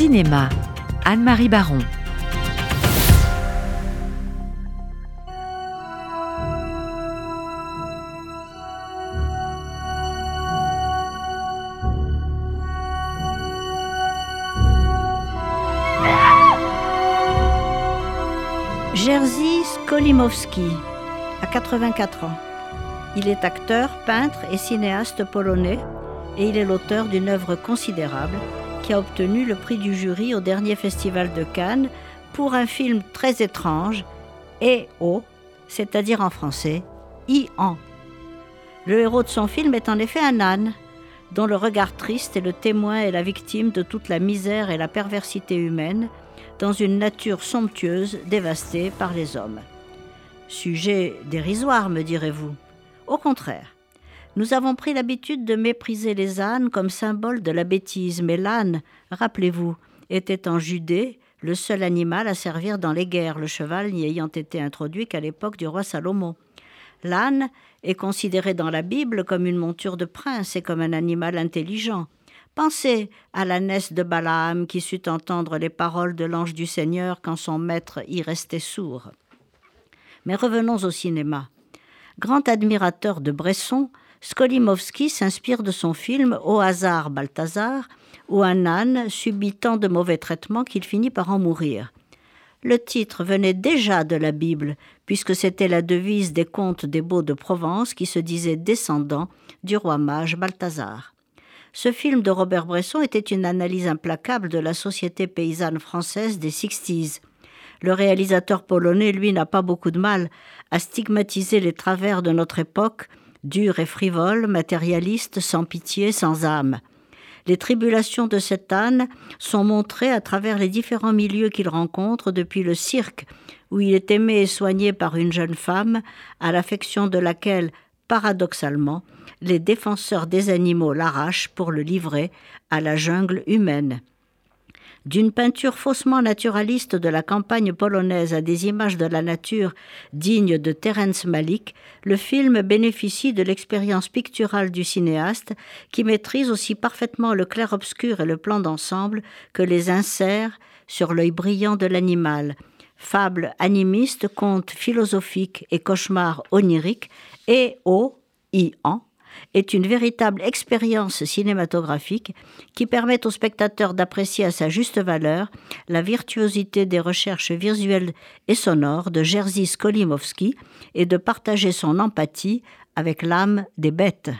Cinéma, Anne-Marie Baron. Jerzy Skolimowski a 84 ans. Il est acteur, peintre et cinéaste polonais et il est l'auteur d'une œuvre considérable a obtenu le prix du jury au dernier festival de Cannes pour un film très étrange, E.O., c'est-à-dire en français, I-an. Le héros de son film est en effet un âne, dont le regard triste est le témoin et la victime de toute la misère et la perversité humaine dans une nature somptueuse dévastée par les hommes. Sujet dérisoire, me direz-vous. Au contraire, nous avons pris l'habitude de mépriser les ânes comme symbole de la bêtise, mais l'âne, rappelez-vous, était en Judée le seul animal à servir dans les guerres, le cheval n'y ayant été introduit qu'à l'époque du roi Salomon. L'âne est considéré dans la Bible comme une monture de prince et comme un animal intelligent. Pensez à l'ânesse de Balaam qui sut entendre les paroles de l'ange du Seigneur quand son maître y restait sourd. Mais revenons au cinéma. Grand admirateur de Bresson, Skolimowski s'inspire de son film Au hasard Balthazar, où un âne subit tant de mauvais traitements qu'il finit par en mourir. Le titre venait déjà de la Bible, puisque c'était la devise des comtes des Beaux de Provence qui se disaient descendants du roi mage Balthazar. Ce film de Robert Bresson était une analyse implacable de la société paysanne française des Sixties. Le réalisateur polonais, lui, n'a pas beaucoup de mal à stigmatiser les travers de notre époque, dure et frivole, matérialiste, sans pitié, sans âme. Les tribulations de cet âne sont montrées à travers les différents milieux qu'il rencontre depuis le cirque, où il est aimé et soigné par une jeune femme, à l'affection de laquelle, paradoxalement, les défenseurs des animaux l'arrachent pour le livrer à la jungle humaine. D'une peinture faussement naturaliste de la campagne polonaise à des images de la nature dignes de Terence Malick, le film bénéficie de l'expérience picturale du cinéaste qui maîtrise aussi parfaitement le clair-obscur et le plan d'ensemble que les inserts sur l'œil brillant de l'animal. Fable animiste, conte philosophique et cauchemar onirique, et au i-an, est une véritable expérience cinématographique qui permet au spectateur d'apprécier à sa juste valeur la virtuosité des recherches visuelles et sonores de Jerzy Skolimowski et de partager son empathie avec l'âme des bêtes.